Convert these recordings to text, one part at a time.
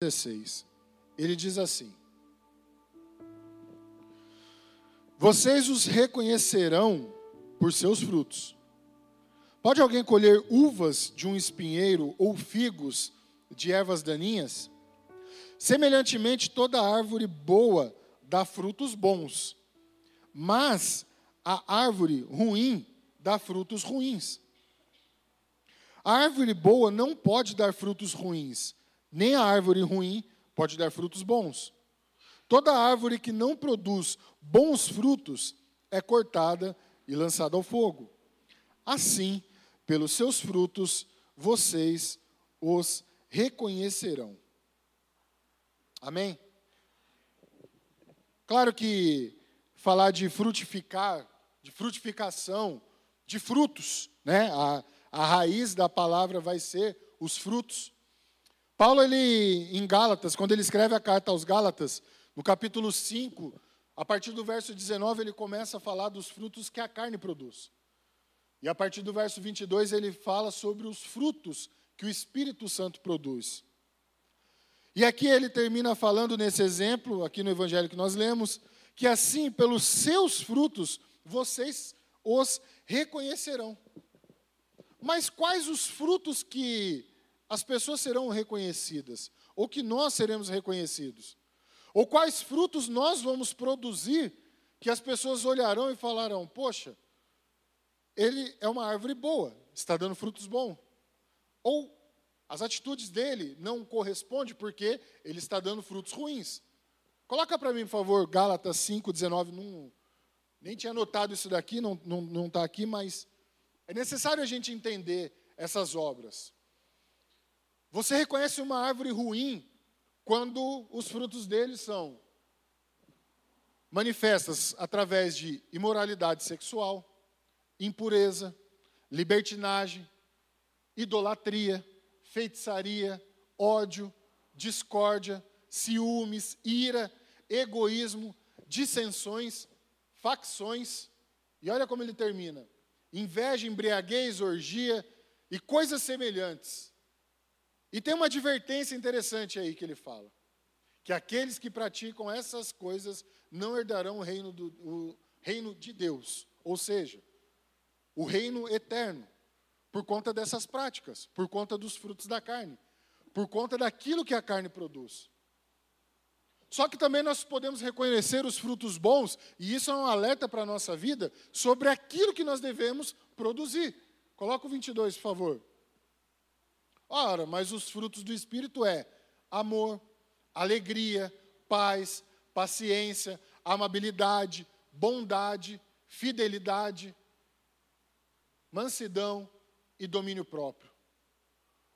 16. Ele diz assim: Vocês os reconhecerão por seus frutos. Pode alguém colher uvas de um espinheiro ou figos de ervas daninhas? Semelhantemente, toda árvore boa dá frutos bons, mas a árvore ruim dá frutos ruins. A árvore boa não pode dar frutos ruins, nem a árvore ruim pode dar frutos bons. Toda árvore que não produz bons frutos é cortada e lançada ao fogo. Assim, pelos seus frutos, vocês os reconhecerão. Amém? Claro que falar de frutificar, de frutificação, de frutos, né? A, a raiz da palavra vai ser os frutos. Paulo, ele, em Gálatas, quando ele escreve a carta aos Gálatas, no capítulo 5, a partir do verso 19, ele começa a falar dos frutos que a carne produz. E a partir do verso 22, ele fala sobre os frutos que o Espírito Santo produz. E aqui ele termina falando nesse exemplo, aqui no evangelho que nós lemos, que assim, pelos seus frutos, vocês os reconhecerão. Mas quais os frutos que as pessoas serão reconhecidas? Ou que nós seremos reconhecidos? Ou quais frutos nós vamos produzir que as pessoas olharão e falarão: Poxa, ele é uma árvore boa, está dando frutos bons. Ou as atitudes dele não correspondem porque ele está dando frutos ruins. Coloca para mim, por favor, Gálatas 5, 19. Não, nem tinha notado isso daqui, não está não, não tá aqui, mas é necessário a gente entender essas obras. Você reconhece uma árvore ruim quando os frutos dele são manifestas através de imoralidade sexual, impureza, libertinagem, idolatria, feitiçaria, ódio, discórdia, ciúmes, ira, egoísmo, dissensões, facções. E olha como ele termina: inveja, embriaguez, orgia e coisas semelhantes e tem uma advertência interessante aí que ele fala: que aqueles que praticam essas coisas não herdarão o reino, do, o reino de Deus, ou seja, o reino eterno, por conta dessas práticas, por conta dos frutos da carne, por conta daquilo que a carne produz. Só que também nós podemos reconhecer os frutos bons, e isso é um alerta para a nossa vida sobre aquilo que nós devemos produzir. Coloca o 22, por favor. Ora, mas os frutos do Espírito é amor, alegria, paz, paciência, amabilidade, bondade, fidelidade, mansidão e domínio próprio.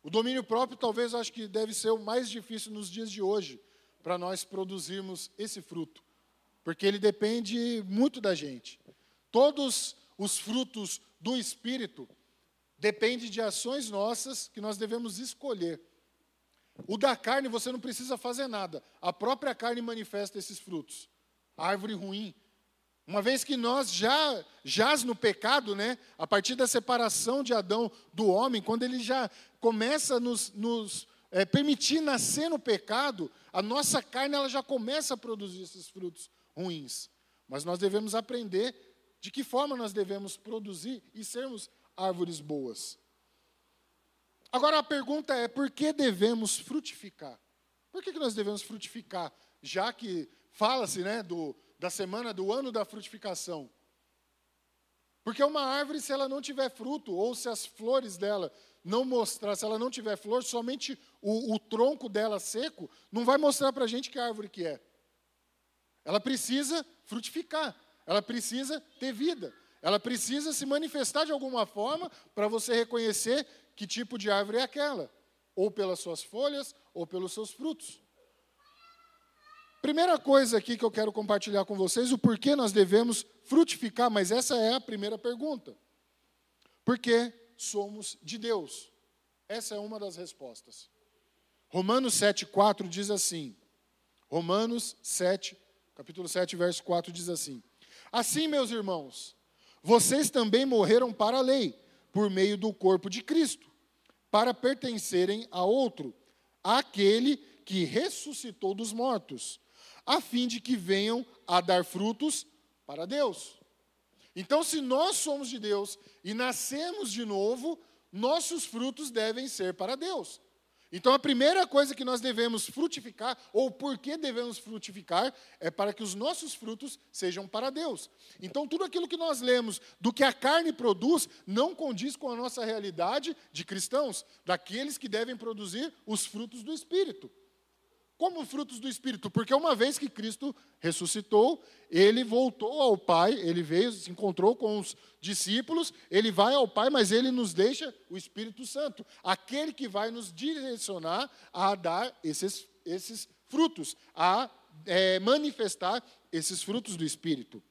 O domínio próprio talvez eu acho que deve ser o mais difícil nos dias de hoje para nós produzirmos esse fruto, porque ele depende muito da gente. Todos os frutos do espírito depende de ações nossas que nós devemos escolher. O da carne você não precisa fazer nada, a própria carne manifesta esses frutos. A árvore ruim. Uma vez que nós já jaz no pecado, né? A partir da separação de Adão do homem, quando ele já começa a nos, nos é, permitir nascer no pecado, a nossa carne ela já começa a produzir esses frutos ruins. Mas nós devemos aprender de que forma nós devemos produzir e sermos árvores boas. Agora a pergunta é: por que devemos frutificar? Por que, que nós devemos frutificar? Já que fala-se né, do, da semana do ano da frutificação. Porque uma árvore, se ela não tiver fruto, ou se as flores dela não mostrar, se ela não tiver flor, somente o, o tronco dela seco, não vai mostrar para a gente que árvore que é. Ela precisa frutificar, ela precisa ter vida. Ela precisa se manifestar de alguma forma para você reconhecer que tipo de árvore é aquela, ou pelas suas folhas, ou pelos seus frutos. Primeira coisa aqui que eu quero compartilhar com vocês, o porquê nós devemos frutificar, mas essa é a primeira pergunta. Porque somos de Deus. Essa é uma das respostas. Romanos 7,4 diz assim. Romanos 7, capítulo 7, verso 4 diz assim: Assim, meus irmãos, vocês também morreram para a lei, por meio do corpo de Cristo, para pertencerem a outro, aquele que ressuscitou dos mortos, a fim de que venham a dar frutos para Deus. Então, se nós somos de Deus e nascemos de novo, nossos frutos devem ser para Deus. Então, a primeira coisa que nós devemos frutificar, ou por que devemos frutificar, é para que os nossos frutos sejam para Deus. Então, tudo aquilo que nós lemos do que a carne produz não condiz com a nossa realidade de cristãos, daqueles que devem produzir os frutos do Espírito. Como frutos do Espírito? Porque uma vez que Cristo ressuscitou, ele voltou ao Pai, ele veio, se encontrou com os discípulos, ele vai ao Pai, mas ele nos deixa o Espírito Santo, aquele que vai nos direcionar a dar esses, esses frutos, a é, manifestar esses frutos do Espírito.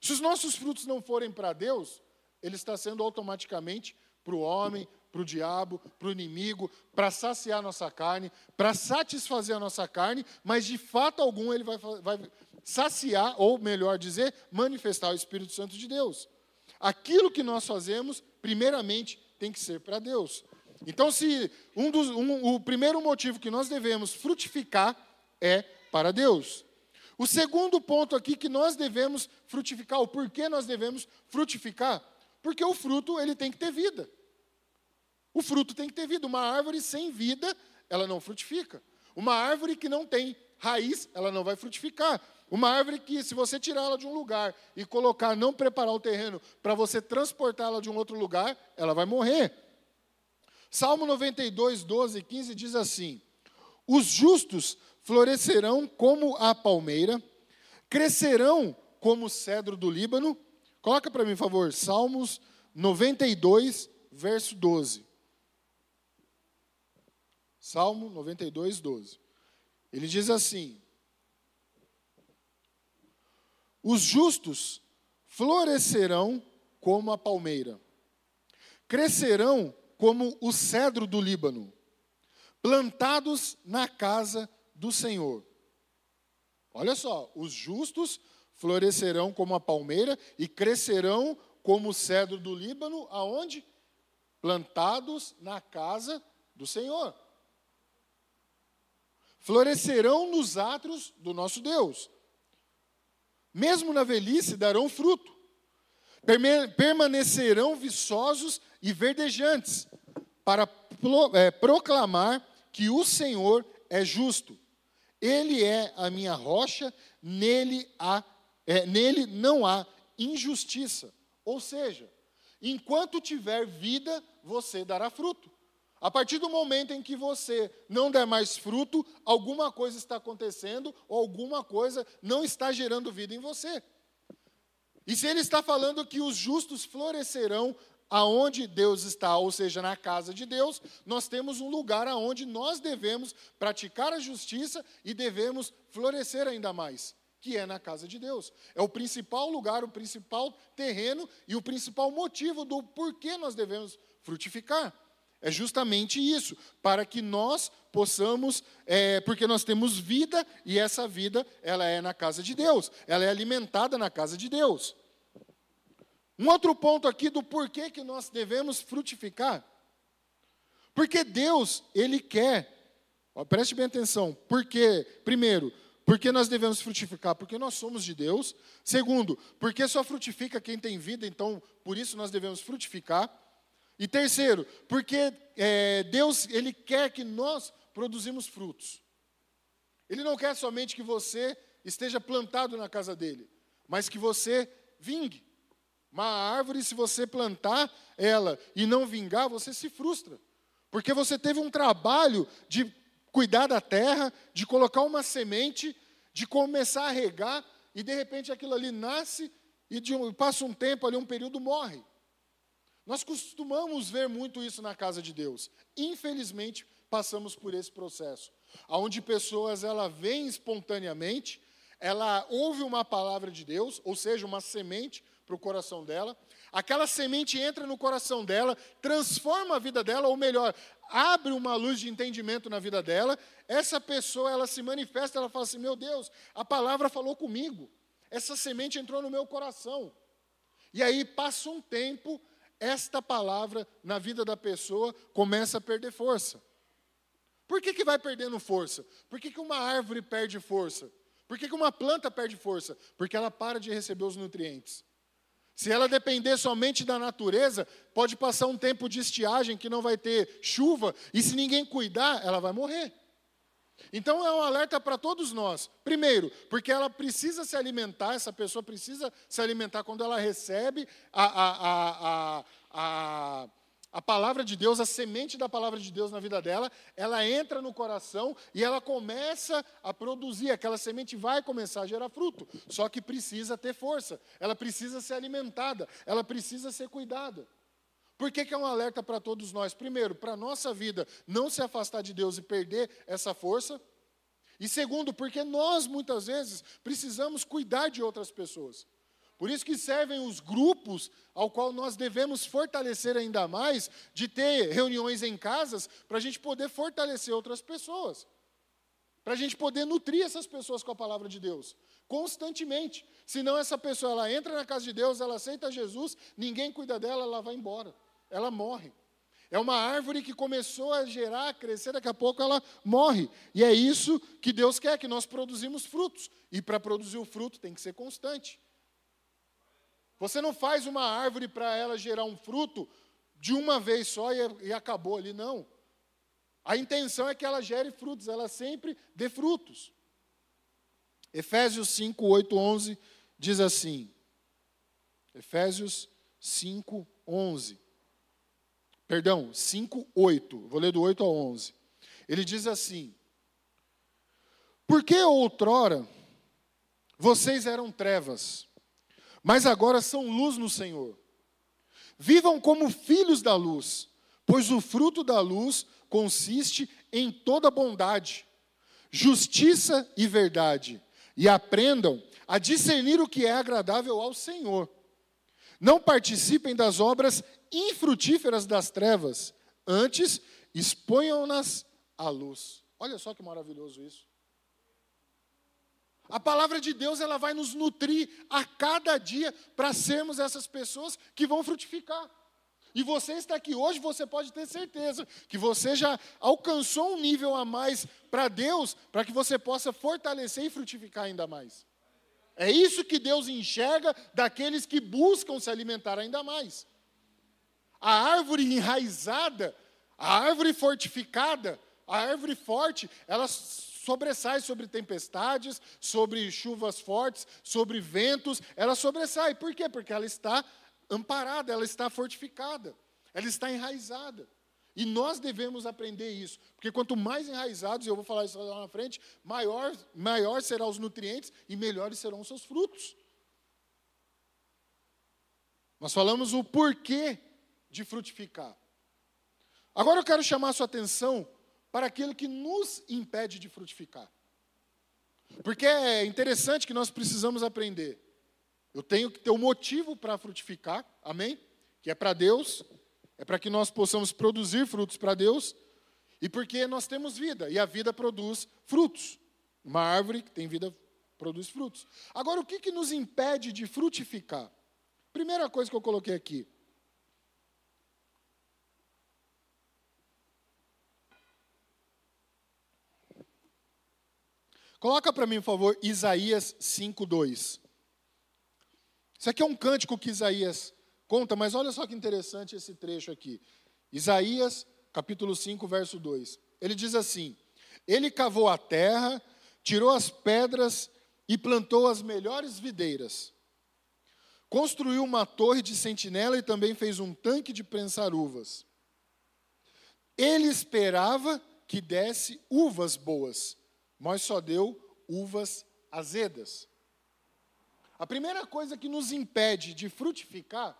Se os nossos frutos não forem para Deus, ele está sendo automaticamente para o homem, para o diabo, para o inimigo, para saciar a nossa carne, para satisfazer a nossa carne, mas de fato algum ele vai, vai saciar, ou melhor dizer, manifestar o Espírito Santo de Deus. Aquilo que nós fazemos, primeiramente, tem que ser para Deus. Então, se um dos, um, o primeiro motivo que nós devemos frutificar é para Deus. O segundo ponto aqui que nós devemos frutificar, o porquê nós devemos frutificar, porque o fruto ele tem que ter vida. O fruto tem que ter vida. Uma árvore sem vida, ela não frutifica. Uma árvore que não tem raiz, ela não vai frutificar. Uma árvore que, se você tirar ela de um lugar e colocar, não preparar o terreno para você transportá-la de um outro lugar, ela vai morrer. Salmo 92, 12 e 15 diz assim: Os justos florescerão como a palmeira, crescerão como o cedro do Líbano. Coloca para mim, por favor, Salmos 92, verso 12. Salmo 92, 12. Ele diz assim: Os justos florescerão como a palmeira, crescerão como o cedro do Líbano, plantados na casa do Senhor. Olha só, os justos florescerão como a palmeira e crescerão como o cedro do Líbano, aonde? Plantados na casa do Senhor florescerão nos átrios do nosso Deus. Mesmo na velhice darão fruto, permanecerão viçosos e verdejantes, para é, proclamar que o Senhor é justo. Ele é a minha rocha, nele, há, é, nele não há injustiça. Ou seja, enquanto tiver vida, você dará fruto. A partir do momento em que você não der mais fruto, alguma coisa está acontecendo ou alguma coisa não está gerando vida em você. E se ele está falando que os justos florescerão aonde Deus está, ou seja, na casa de Deus, nós temos um lugar aonde nós devemos praticar a justiça e devemos florescer ainda mais, que é na casa de Deus. É o principal lugar, o principal terreno e o principal motivo do porquê nós devemos frutificar. É justamente isso, para que nós possamos, é, porque nós temos vida e essa vida ela é na casa de Deus, ela é alimentada na casa de Deus. Um outro ponto aqui do porquê que nós devemos frutificar, porque Deus ele quer, ó, preste bem atenção, porque primeiro porque nós devemos frutificar? Porque nós somos de Deus. Segundo, porque só frutifica quem tem vida, então por isso nós devemos frutificar. E terceiro, porque é, Deus ele quer que nós produzimos frutos. Ele não quer somente que você esteja plantado na casa dele, mas que você vingue. Uma árvore, se você plantar ela e não vingar, você se frustra. Porque você teve um trabalho de cuidar da terra, de colocar uma semente, de começar a regar, e de repente aquilo ali nasce e de um, passa um tempo ali, um período morre. Nós costumamos ver muito isso na casa de Deus. Infelizmente, passamos por esse processo, onde pessoas ela vêm espontaneamente, ela ouve uma palavra de Deus, ou seja, uma semente para o coração dela. Aquela semente entra no coração dela, transforma a vida dela, ou melhor, abre uma luz de entendimento na vida dela. Essa pessoa, ela se manifesta, ela fala assim: "Meu Deus, a palavra falou comigo. Essa semente entrou no meu coração". E aí passa um tempo, esta palavra na vida da pessoa começa a perder força. Por que, que vai perdendo força? Por que, que uma árvore perde força? Por que, que uma planta perde força? Porque ela para de receber os nutrientes. Se ela depender somente da natureza, pode passar um tempo de estiagem que não vai ter chuva, e se ninguém cuidar, ela vai morrer. Então é um alerta para todos nós. Primeiro, porque ela precisa se alimentar, essa pessoa precisa se alimentar quando ela recebe a, a, a, a, a palavra de Deus, a semente da palavra de Deus na vida dela, ela entra no coração e ela começa a produzir, aquela semente vai começar a gerar fruto, só que precisa ter força, ela precisa ser alimentada, ela precisa ser cuidada. Por que, que é um alerta para todos nós? Primeiro, para a nossa vida não se afastar de Deus e perder essa força. E segundo, porque nós muitas vezes precisamos cuidar de outras pessoas. Por isso que servem os grupos ao qual nós devemos fortalecer ainda mais, de ter reuniões em casas, para a gente poder fortalecer outras pessoas. Para a gente poder nutrir essas pessoas com a palavra de Deus, constantemente. Senão essa pessoa ela entra na casa de Deus, ela aceita Jesus, ninguém cuida dela, ela vai embora ela morre. É uma árvore que começou a gerar, a crescer, daqui a pouco ela morre. E é isso que Deus quer, que nós produzimos frutos. E para produzir o fruto tem que ser constante. Você não faz uma árvore para ela gerar um fruto de uma vez só e, e acabou ali, não. A intenção é que ela gere frutos, ela sempre dê frutos. Efésios 5, 8, 11 diz assim. Efésios 5, 11. Perdão, 5, 8. Vou ler do 8 ao 11. Ele diz assim: Porque outrora vocês eram trevas, mas agora são luz no Senhor. Vivam como filhos da luz, pois o fruto da luz consiste em toda bondade, justiça e verdade, e aprendam a discernir o que é agradável ao Senhor. Não participem das obras infrutíferas das trevas, antes exponham-nas à luz. Olha só que maravilhoso isso. A palavra de Deus ela vai nos nutrir a cada dia para sermos essas pessoas que vão frutificar. E você está aqui hoje, você pode ter certeza que você já alcançou um nível a mais para Deus, para que você possa fortalecer e frutificar ainda mais. É isso que Deus enxerga daqueles que buscam se alimentar ainda mais. A árvore enraizada, a árvore fortificada, a árvore forte, ela sobressai sobre tempestades, sobre chuvas fortes, sobre ventos, ela sobressai. Por quê? Porque ela está amparada, ela está fortificada, ela está enraizada. E nós devemos aprender isso, porque quanto mais enraizados, e eu vou falar isso lá na frente, maior, maior serão os nutrientes e melhores serão os seus frutos. Nós falamos o porquê de frutificar. Agora eu quero chamar a sua atenção para aquilo que nos impede de frutificar. Porque é interessante que nós precisamos aprender. Eu tenho que ter um motivo para frutificar, amém? Que é para Deus, é para que nós possamos produzir frutos para Deus e porque nós temos vida e a vida produz frutos. Uma árvore que tem vida produz frutos. Agora, o que, que nos impede de frutificar? Primeira coisa que eu coloquei aqui. Coloca para mim, por favor, Isaías 5:2. Isso aqui é um cântico que Isaías conta, mas olha só que interessante esse trecho aqui. Isaías, capítulo 5, verso 2. Ele diz assim: Ele cavou a terra, tirou as pedras e plantou as melhores videiras. Construiu uma torre de sentinela e também fez um tanque de prensar uvas. Ele esperava que desse uvas boas, mas só deu uvas azedas. A primeira coisa que nos impede de frutificar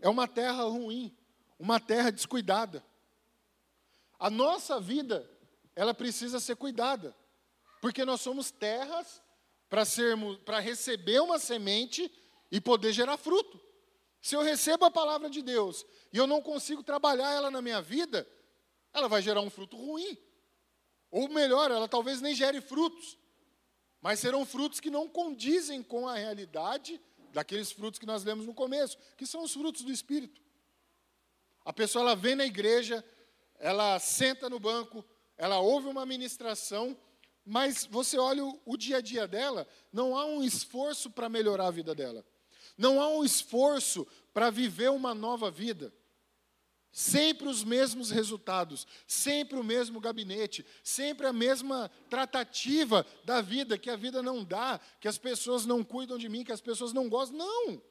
é uma terra ruim, uma terra descuidada. A nossa vida, ela precisa ser cuidada, porque nós somos terras para sermos, para receber uma semente e poder gerar fruto. Se eu recebo a palavra de Deus e eu não consigo trabalhar ela na minha vida, ela vai gerar um fruto ruim. Ou melhor, ela talvez nem gere frutos, mas serão frutos que não condizem com a realidade daqueles frutos que nós lemos no começo, que são os frutos do Espírito. A pessoa ela vem na igreja, ela senta no banco, ela ouve uma ministração, mas você olha o, o dia a dia dela, não há um esforço para melhorar a vida dela. Não há um esforço para viver uma nova vida. Sempre os mesmos resultados, sempre o mesmo gabinete, sempre a mesma tratativa da vida, que a vida não dá, que as pessoas não cuidam de mim, que as pessoas não gostam. Não!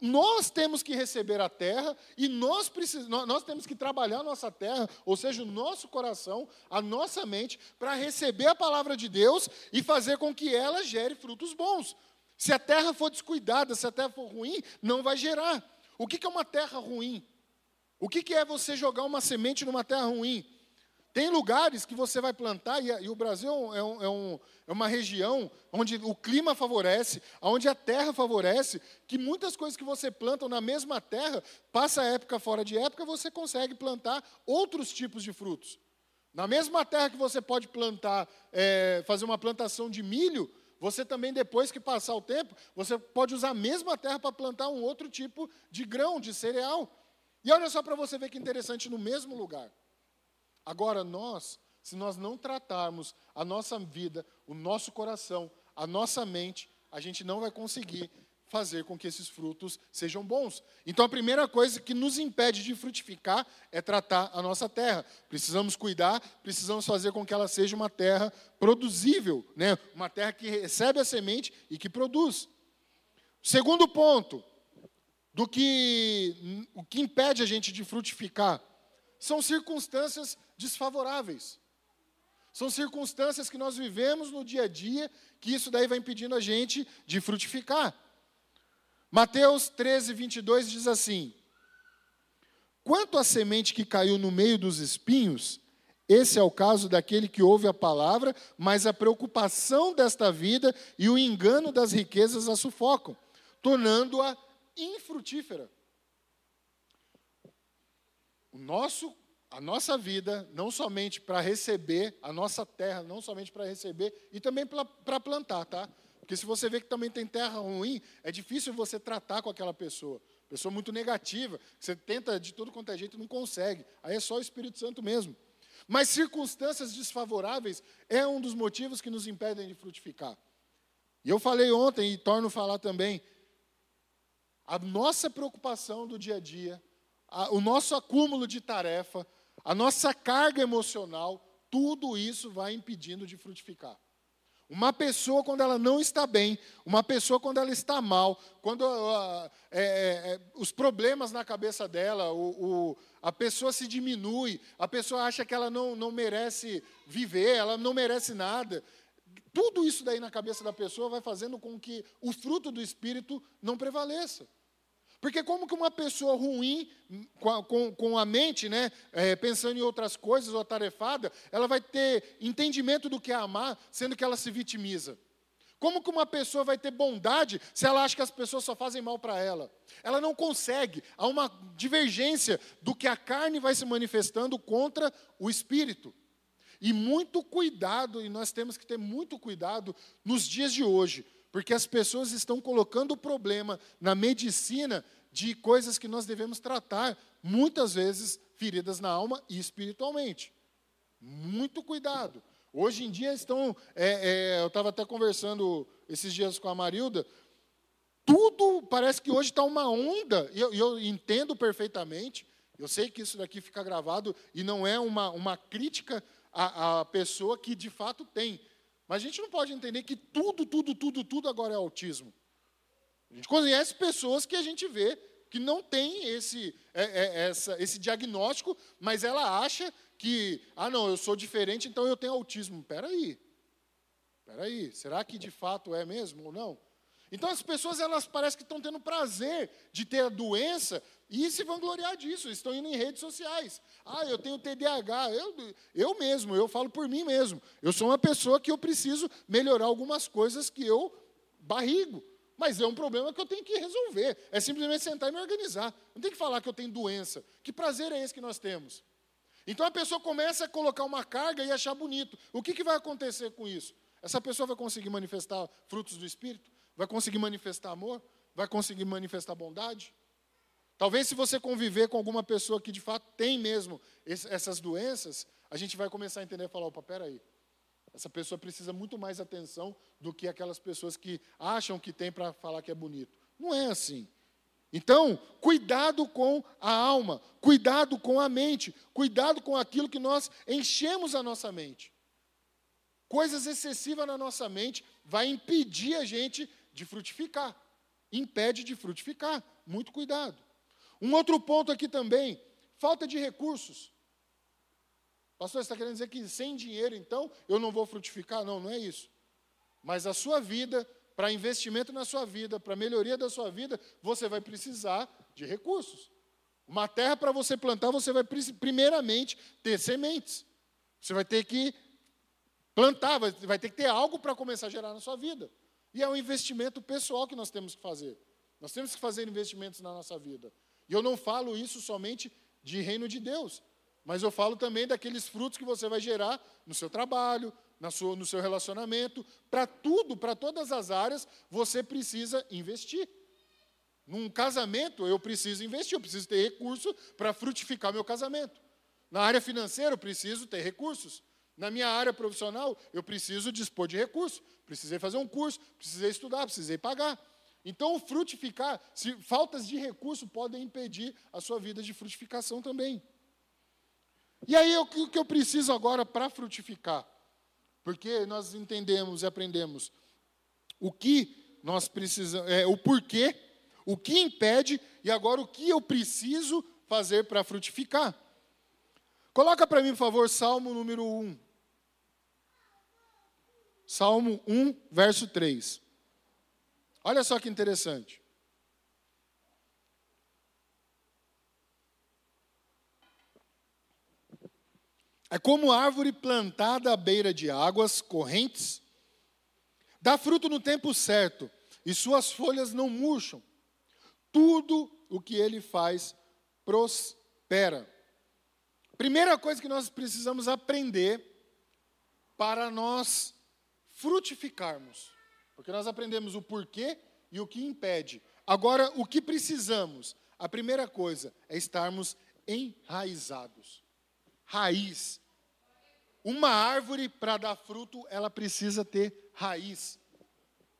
Nós temos que receber a terra e nós, precis, nós temos que trabalhar a nossa terra, ou seja, o nosso coração, a nossa mente, para receber a palavra de Deus e fazer com que ela gere frutos bons. Se a terra for descuidada, se a terra for ruim, não vai gerar. O que é uma terra ruim? O que é você jogar uma semente numa terra ruim? Tem lugares que você vai plantar, e, o Brasil é, um, é, um, é, uma região onde o clima favorece, onde a terra favorece, que muitas coisas que você planta na mesma terra, passa a época fora de época, você consegue plantar outros tipos de frutos. Na mesma terra que você pode plantar, é, fazer uma plantação de milho, você também, depois que passar o tempo, você pode usar a mesma terra para plantar um outro tipo de grão, de cereal. E olha só para você ver que interessante, no mesmo lugar. Agora, nós, se nós não tratarmos a nossa vida, o nosso coração, a nossa mente, a gente não vai conseguir fazer com que esses frutos sejam bons. Então, a primeira coisa que nos impede de frutificar é tratar a nossa terra. Precisamos cuidar, precisamos fazer com que ela seja uma terra produzível, né? uma terra que recebe a semente e que produz. Segundo ponto, do que o que impede a gente de frutificar são circunstâncias desfavoráveis. São circunstâncias que nós vivemos no dia a dia que isso daí vai impedindo a gente de frutificar. Mateus 13, 22 diz assim: Quanto à semente que caiu no meio dos espinhos, esse é o caso daquele que ouve a palavra, mas a preocupação desta vida e o engano das riquezas a sufocam, tornando-a infrutífera. O nosso, a nossa vida, não somente para receber, a nossa terra, não somente para receber, e também para plantar, tá? Porque se você vê que também tem terra ruim, é difícil você tratar com aquela pessoa. Pessoa muito negativa, você tenta de todo quanto é jeito e não consegue. Aí é só o Espírito Santo mesmo. Mas circunstâncias desfavoráveis é um dos motivos que nos impedem de frutificar. E eu falei ontem e torno a falar também, a nossa preocupação do dia a dia, a, o nosso acúmulo de tarefa, a nossa carga emocional, tudo isso vai impedindo de frutificar. Uma pessoa, quando ela não está bem, uma pessoa, quando ela está mal, quando uh, é, é, os problemas na cabeça dela, o, o, a pessoa se diminui, a pessoa acha que ela não, não merece viver, ela não merece nada. Tudo isso daí na cabeça da pessoa vai fazendo com que o fruto do Espírito não prevaleça. Porque como que uma pessoa ruim, com a, com, com a mente, né, é, pensando em outras coisas ou atarefada, ela vai ter entendimento do que é amar, sendo que ela se vitimiza? Como que uma pessoa vai ter bondade se ela acha que as pessoas só fazem mal para ela? Ela não consegue. Há uma divergência do que a carne vai se manifestando contra o espírito. E muito cuidado, e nós temos que ter muito cuidado nos dias de hoje, porque as pessoas estão colocando o problema na medicina de coisas que nós devemos tratar, muitas vezes feridas na alma e espiritualmente. Muito cuidado. Hoje em dia estão. É, é, eu estava até conversando esses dias com a Marilda. Tudo parece que hoje está uma onda, e eu, eu, entendo perfeitamente. Eu sei que isso daqui fica gravado e não é uma, uma crítica à, à pessoa que de fato tem. Mas a gente não pode entender que tudo, tudo, tudo, tudo agora é autismo. A gente conhece pessoas que a gente vê que não tem esse, é, é, essa, esse diagnóstico, mas ela acha que, ah, não, eu sou diferente, então eu tenho autismo. Espera aí. Espera aí. Será que de fato é mesmo ou não? Então as pessoas elas parecem que estão tendo prazer de ter a doença e se vangloriar disso, estão indo em redes sociais. Ah, eu tenho TDAH, eu, eu mesmo, eu falo por mim mesmo. Eu sou uma pessoa que eu preciso melhorar algumas coisas que eu barrigo. Mas é um problema que eu tenho que resolver. É simplesmente sentar e me organizar. Não tem que falar que eu tenho doença. Que prazer é esse que nós temos? Então a pessoa começa a colocar uma carga e achar bonito. O que, que vai acontecer com isso? Essa pessoa vai conseguir manifestar frutos do Espírito? Vai conseguir manifestar amor? Vai conseguir manifestar bondade? Talvez se você conviver com alguma pessoa que de fato tem mesmo essas doenças, a gente vai começar a entender e falar: opa, peraí. Essa pessoa precisa muito mais atenção do que aquelas pessoas que acham que tem para falar que é bonito. Não é assim. Então, cuidado com a alma, cuidado com a mente, cuidado com aquilo que nós enchemos a nossa mente. Coisas excessivas na nossa mente vai impedir a gente de frutificar. Impede de frutificar. Muito cuidado. Um outro ponto aqui também, falta de recursos. Pastor, você está querendo dizer que sem dinheiro, então, eu não vou frutificar? Não, não é isso. Mas a sua vida, para investimento na sua vida, para melhoria da sua vida, você vai precisar de recursos. Uma terra para você plantar, você vai primeiramente ter sementes. Você vai ter que plantar, vai, ter que ter algo para começar a gerar na sua vida. E é um investimento pessoal que nós temos que fazer. Nós temos que fazer investimentos na nossa vida. E eu não falo isso somente de reino de Deus. Mas eu falo também daqueles frutos que você vai gerar no seu trabalho, na sua, no seu relacionamento. Para tudo, para todas as áreas, você precisa investir. Num casamento, eu preciso investir, eu preciso ter recurso para frutificar meu casamento. Na área financeira, eu preciso ter recursos. Na minha área profissional, eu preciso dispor de recursos. Precisei fazer um curso, precisei estudar, precisei pagar. Então, frutificar, se faltas de recurso podem impedir a sua vida de frutificação também. E aí, o que eu preciso agora para frutificar? Porque nós entendemos e aprendemos o que nós precisamos, é, o porquê, o que impede e agora o que eu preciso fazer para frutificar. Coloca para mim, por favor, Salmo número 1. Salmo 1, verso 3. Olha só que interessante. É como árvore plantada à beira de águas correntes, dá fruto no tempo certo, e suas folhas não murcham. Tudo o que ele faz prospera. Primeira coisa que nós precisamos aprender para nós frutificarmos, porque nós aprendemos o porquê e o que impede. Agora, o que precisamos? A primeira coisa é estarmos enraizados. Raiz uma árvore, para dar fruto, ela precisa ter raiz.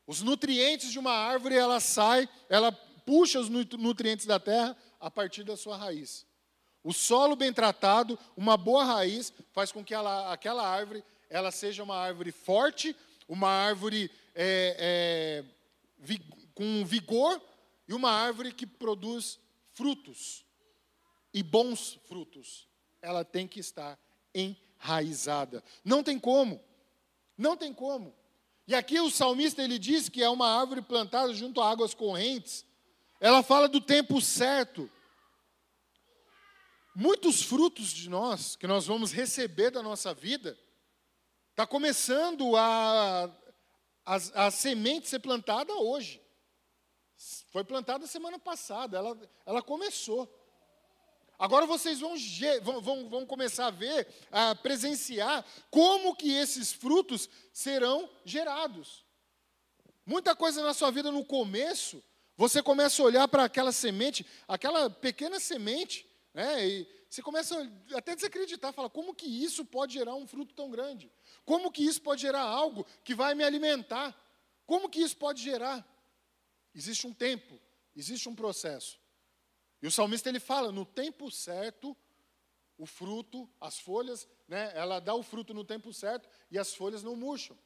Os nutrientes de uma árvore, ela sai, ela puxa os nutrientes da terra a partir da sua raiz. O solo bem tratado, uma boa raiz, faz com que ela, aquela árvore ela seja uma árvore forte, uma árvore é, é, com vigor e uma árvore que produz frutos e bons frutos. Ela tem que estar enraizada. Não tem como. Não tem como. E aqui o salmista ele diz que é uma árvore plantada junto a águas correntes. Ela fala do tempo certo. Muitos frutos de nós que nós vamos receber da nossa vida está começando a, a, semente ser plantada hoje. Foi plantada semana passada, ela, ela começou. Agora vocês vão, vão, vão começar a ver, a presenciar como que esses frutos serão gerados. Muita coisa na sua vida no começo, você começa a olhar para aquela semente, aquela pequena semente, né, e você começa até a desacreditar, fala, como que isso pode gerar um fruto tão grande? Como que isso pode gerar algo que vai me alimentar? Como que isso pode gerar? Existe um tempo, existe um processo. E o salmista ele fala, no tempo certo, o fruto, as folhas, né, ela dá o fruto no tempo certo e as folhas não murcham.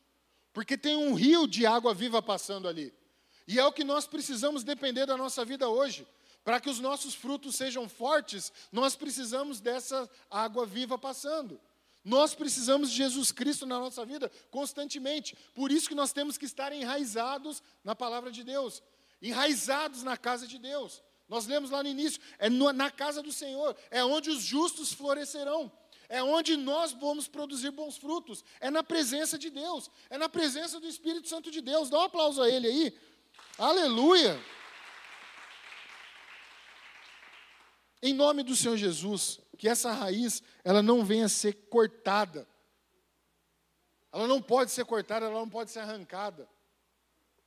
Porque tem um rio de água viva passando ali. E é o que nós precisamos depender da nossa vida hoje. Para que os nossos frutos sejam fortes, nós precisamos dessa água viva passando. Nós precisamos de Jesus Cristo na nossa vida constantemente. Por isso que nós temos que estar enraizados na palavra de Deus, enraizados na casa de Deus. Nós lemos lá no início, é na casa do Senhor, é onde os justos florescerão, é onde nós vamos produzir bons frutos, é na presença de Deus, é na presença do Espírito Santo de Deus. Dá um aplauso a Ele aí. Aleluia! Em nome do Senhor Jesus, que essa raiz, ela não venha a ser cortada. Ela não pode ser cortada, ela não pode ser arrancada.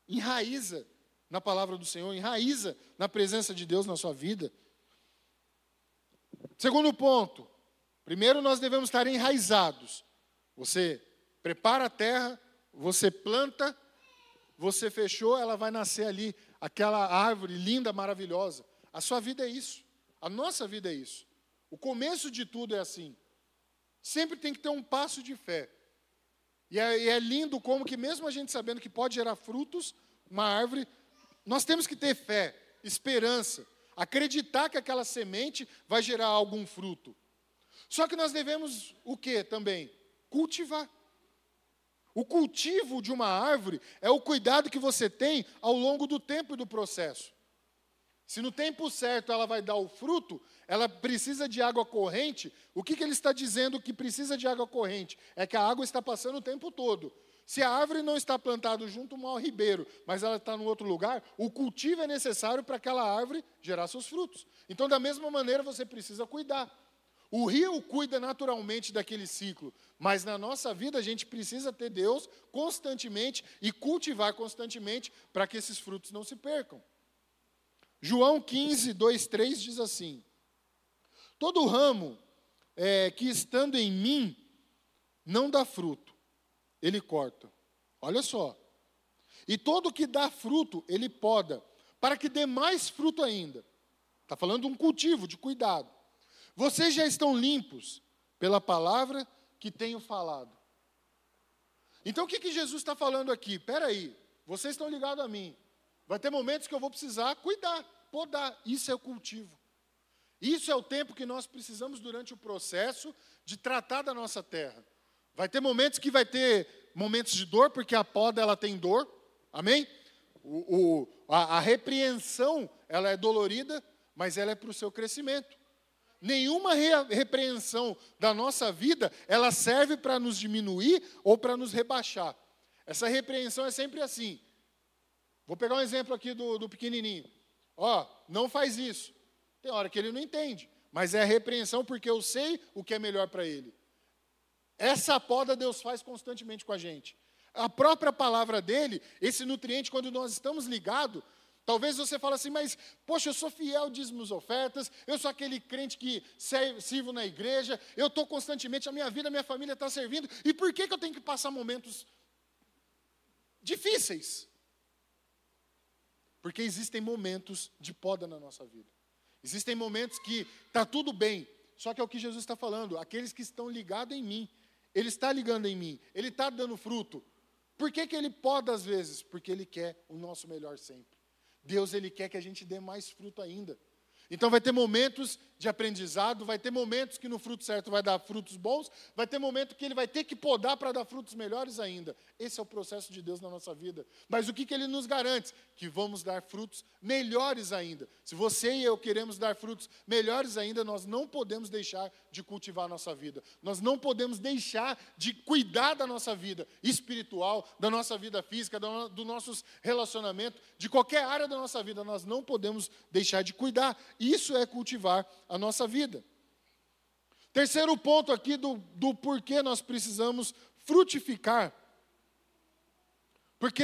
Enraiza na palavra do Senhor, enraiza na presença de Deus na sua vida. Segundo ponto, Primeiro, nós devemos estar enraizados. Você prepara a terra, você planta, você fechou, ela vai nascer ali, aquela árvore linda, maravilhosa. A sua vida é isso. A nossa vida é isso. O começo de tudo é assim. Sempre tem que ter um passo de fé. E é, e é, lindo como que mesmo a gente sabendo que pode gerar frutos, uma árvore, nós temos que ter fé, esperança, acreditar que aquela semente vai gerar algum fruto. Só que nós devemos o que também? Cultivar. O cultivo de uma árvore é o cuidado que você tem ao longo do tempo e do processo. Se no tempo certo ela vai dar o fruto, ela precisa de água corrente. O que, que ele está dizendo que precisa de água corrente? É que a água está passando o tempo todo. Se a árvore não está plantada junto ao ribeiro, mas ela está em outro lugar, o cultivo é necessário para aquela árvore gerar seus frutos. Então, da mesma maneira, você precisa cuidar. O rio cuida naturalmente daquele ciclo, mas na nossa vida a gente precisa ter Deus constantemente e cultivar constantemente para que esses frutos não se percam. João 15, 2, 3 diz assim: Todo ramo é, que estando em mim não dá fruto, ele corta. Olha só. E todo que dá fruto, ele poda, para que dê mais fruto ainda. Está falando de um cultivo, de cuidado. Vocês já estão limpos pela palavra que tenho falado. Então o que, que Jesus está falando aqui? Espera aí, vocês estão ligados a mim. Vai ter momentos que eu vou precisar cuidar, podar. Isso é o cultivo. Isso é o tempo que nós precisamos durante o processo de tratar da nossa terra. Vai ter momentos que vai ter momentos de dor, porque a poda ela tem dor. Amém? O, o, a, a repreensão ela é dolorida, mas ela é para o seu crescimento. Nenhuma re repreensão da nossa vida ela serve para nos diminuir ou para nos rebaixar. Essa repreensão é sempre assim. Vou pegar um exemplo aqui do, do pequenininho. Ó, não faz isso. Tem hora que ele não entende, mas é repreensão porque eu sei o que é melhor para ele. Essa poda Deus faz constantemente com a gente. A própria palavra dele, esse nutriente, quando nós estamos ligados, talvez você fale assim, mas, poxa, eu sou fiel, dízimos ofertas, eu sou aquele crente que sirvo na igreja, eu estou constantemente, a minha vida, a minha família está servindo, e por que, que eu tenho que passar momentos difíceis? Porque existem momentos de poda na nossa vida. Existem momentos que está tudo bem, só que é o que Jesus está falando. Aqueles que estão ligados em mim, Ele está ligando em mim, Ele está dando fruto. Por que, que Ele poda às vezes? Porque Ele quer o nosso melhor sempre. Deus, Ele quer que a gente dê mais fruto ainda. Então vai ter momentos de aprendizado, vai ter momentos que no fruto certo vai dar frutos bons, vai ter momento que ele vai ter que podar para dar frutos melhores ainda. Esse é o processo de Deus na nossa vida. Mas o que, que ele nos garante? Que vamos dar frutos melhores ainda. Se você e eu queremos dar frutos melhores ainda, nós não podemos deixar de cultivar a nossa vida. Nós não podemos deixar de cuidar da nossa vida espiritual, da nossa vida física, do nossos relacionamentos, de qualquer área da nossa vida. Nós não podemos deixar de cuidar. Isso é cultivar a nossa vida. Terceiro ponto aqui do, do porquê nós precisamos frutificar. Porque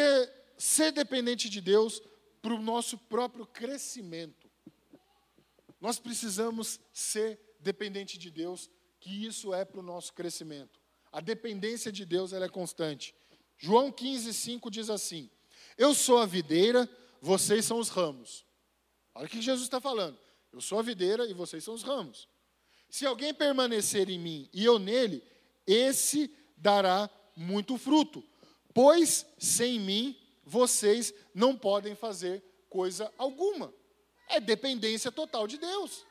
ser dependente de Deus para o nosso próprio crescimento. Nós precisamos ser dependente de Deus, que isso é para o nosso crescimento. A dependência de Deus ela é constante. João 15, 5 diz assim: Eu sou a videira, vocês são os ramos. Olha o que Jesus está falando. Eu sou a videira e vocês são os ramos. Se alguém permanecer em mim e eu nele, esse dará muito fruto. Pois sem mim vocês não podem fazer coisa alguma. É dependência total de Deus.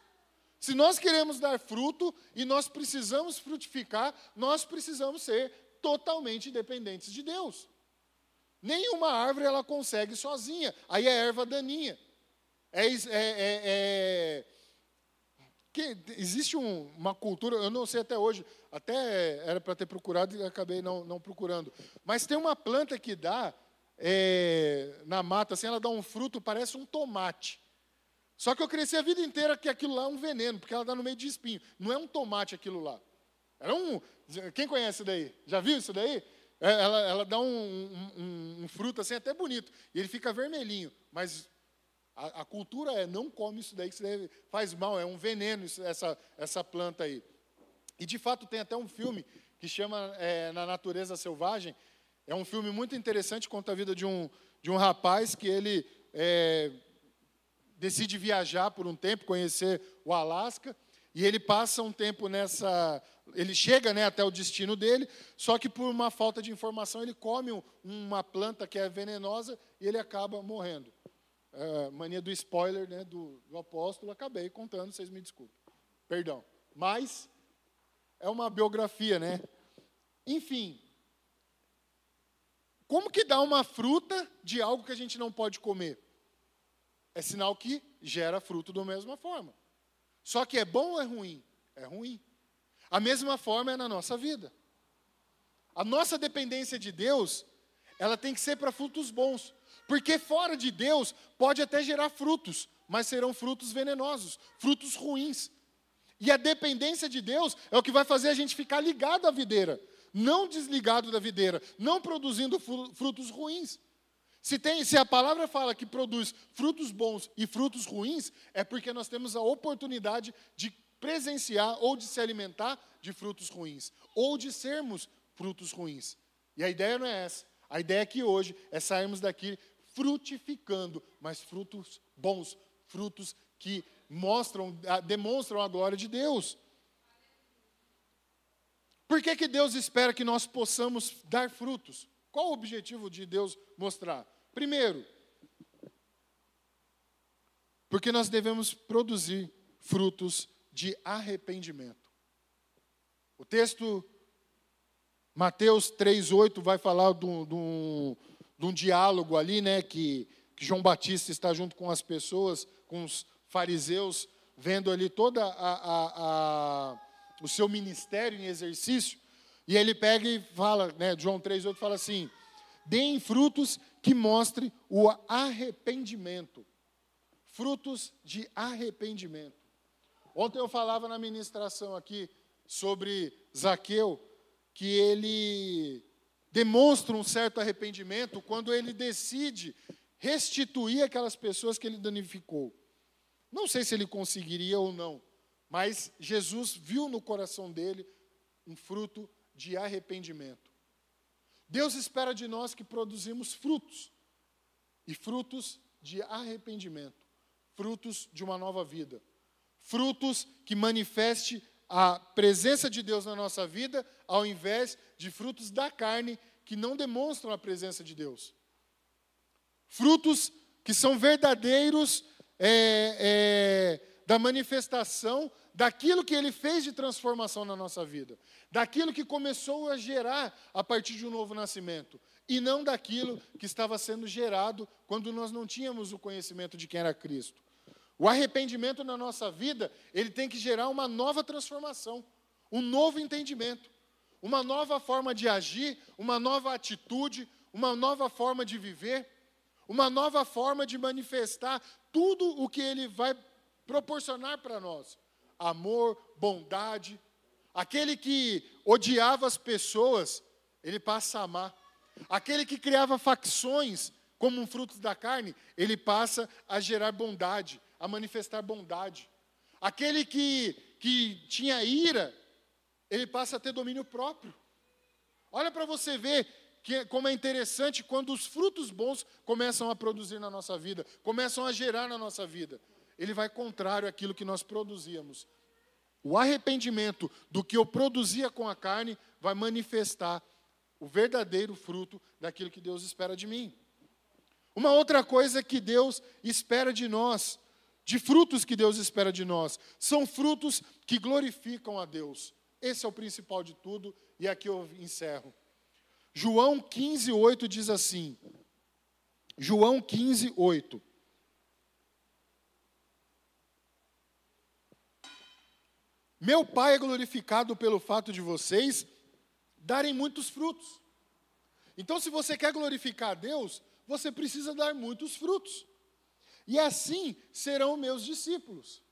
Se nós queremos dar fruto e nós precisamos frutificar, nós precisamos ser totalmente dependentes de Deus. Nenhuma árvore ela consegue sozinha. Aí é erva daninha. É, é, é, é que existe um, uma cultura, eu não sei até hoje, até era para ter procurado e acabei não, não procurando. Mas tem uma planta que dá é, na mata, assim, ela dá um fruto, parece um tomate. Só que eu cresci a vida inteira que aquilo lá é um veneno, porque ela dá no meio de espinho. Não é um tomate aquilo lá. Era um. Quem conhece isso daí? Já viu isso daí? É, ela, ela dá um, um, um, fruto assim até bonito. E ele fica vermelhinho. Mas a, a, cultura é não come isso daí, que isso daí faz mal, é um veneno isso, essa, essa planta aí. E de fato tem até um filme que chama é, Na Natureza Selvagem. É um filme muito interessante, conta a vida de um, de um rapaz que ele é, decide viajar por um tempo, conhecer o Alasca, e ele passa um tempo nessa. Ele chega né, até o destino dele, só que por uma falta de informação ele come uma planta que é venenosa e ele acaba morrendo. É, mania do spoiler né, do, do apóstolo, acabei contando, vocês me desculpem. Perdão. Mas é uma biografia, né? Enfim, como que dá uma fruta de algo que a gente não pode comer? É sinal que gera fruto da mesma forma. Só que é bom ou é ruim? É ruim. A mesma forma é na nossa vida. A nossa dependência de Deus, ela tem que ser para frutos bons. Porque fora de Deus pode até gerar frutos, mas serão frutos venenosos, frutos ruins. E a dependência de Deus é o que vai fazer a gente ficar ligado à videira, não desligado da videira, não produzindo frutos ruins. Se, tem, se a palavra fala que produz frutos bons e frutos ruins, é porque nós temos a oportunidade de presenciar ou de se alimentar de frutos ruins, ou de sermos frutos ruins. E a ideia não é essa. A ideia é que hoje é sairmos daqui frutificando, mas frutos bons, frutos que mostram, demonstram a glória de Deus. Por que, que Deus espera que nós possamos dar frutos? Qual o objetivo de Deus mostrar? Primeiro, porque nós devemos produzir frutos de arrependimento. O texto, Mateus 3,8, vai falar de, um, de um, diálogo ali, né, que, que João Batista está junto com as pessoas, com os fariseus, vendo ali toda a, a, a, o seu ministério em exercício, e ele pega e fala, né, João 3,8 fala assim: deem frutos que mostrem o arrependimento. Frutos de arrependimento. Ontem eu falava na ministração aqui sobre Zaqueu, que ele demonstra um certo arrependimento quando ele decide restituir aquelas pessoas que ele danificou. Não sei se ele conseguiria ou não, mas Jesus viu no coração dele um fruto de arrependimento. Deus espera de nós que produzimos frutos, e frutos de arrependimento, frutos de uma nova vida, frutos que manifeste a presença de Deus na nossa vida, ao invés de frutos da carne que não demonstram a presença de Deus. Frutos que são verdadeiros é, é, da manifestação daquilo que ele fez de transformação na nossa vida, daquilo que começou a gerar a partir de um novo nascimento, e não daquilo que estava sendo gerado quando nós não tínhamos o conhecimento de quem era Cristo. O arrependimento na nossa vida, ele tem que gerar uma nova transformação, um novo entendimento, uma nova forma de agir, uma nova atitude, uma nova forma de viver, uma nova forma de manifestar tudo o que ele vai proporcionar para nós amor, bondade. Aquele que odiava as pessoas, ele passa a amar. Aquele que criava facções como um fruto da carne, ele passa a gerar bondade, a manifestar bondade. Aquele que, que tinha ira, ele passa a ter domínio próprio. Olha para você ver que, como é interessante quando os frutos bons começam a produzir na nossa vida, começam a gerar na nossa vida ele vai contrário àquilo que nós produzíamos. O arrependimento do que eu produzia com a carne vai manifestar o verdadeiro fruto daquilo que Deus espera de mim. Uma outra coisa que Deus espera de nós, de frutos que Deus espera de nós, são frutos que glorificam a Deus. Esse é o principal de tudo, e aqui eu encerro. João 15, 8 diz assim. João 15, 8. Meu Pai é glorificado pelo fato de vocês darem muitos frutos. Então, se você quer glorificar a Deus, você precisa dar muitos frutos. E assim serão meus discípulos.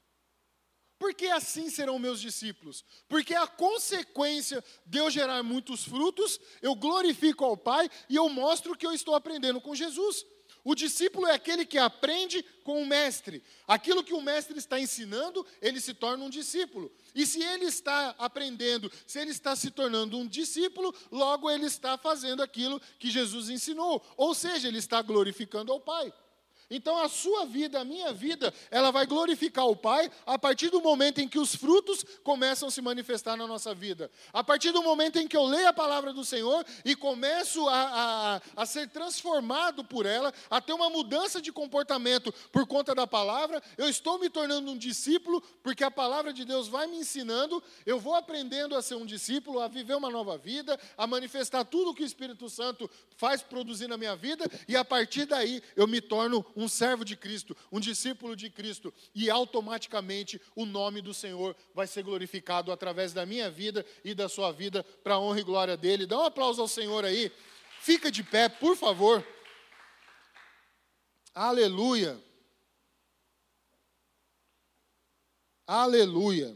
Por que assim serão meus discípulos? Porque a consequência de eu gerar muitos frutos, eu glorifico ao Pai e eu mostro que eu estou aprendendo com Jesus. O discípulo é aquele que aprende com o mestre. Aquilo que o mestre está ensinando, ele se torna um discípulo. E se ele está aprendendo, se ele está se tornando um discípulo, logo ele está fazendo aquilo que Jesus ensinou. Ou seja, ele está glorificando ao Pai. Então a sua vida, a minha vida, ela vai glorificar o Pai a partir do momento em que os frutos começam a se manifestar na nossa vida. A partir do momento em que eu leio a palavra do Senhor e começo a, a, a ser transformado por ela, a ter uma mudança de comportamento por conta da palavra, eu estou me tornando um discípulo, porque a palavra de Deus vai me ensinando, eu vou aprendendo a ser um discípulo, a viver uma nova vida, a manifestar tudo o que o Espírito Santo faz produzir na minha vida, e a partir daí eu me torno um um servo de Cristo, um discípulo de Cristo, e automaticamente o nome do Senhor vai ser glorificado através da minha vida e da sua vida, para a honra e glória dele. Dá um aplauso ao Senhor aí. Fica de pé, por favor. Aleluia. Aleluia.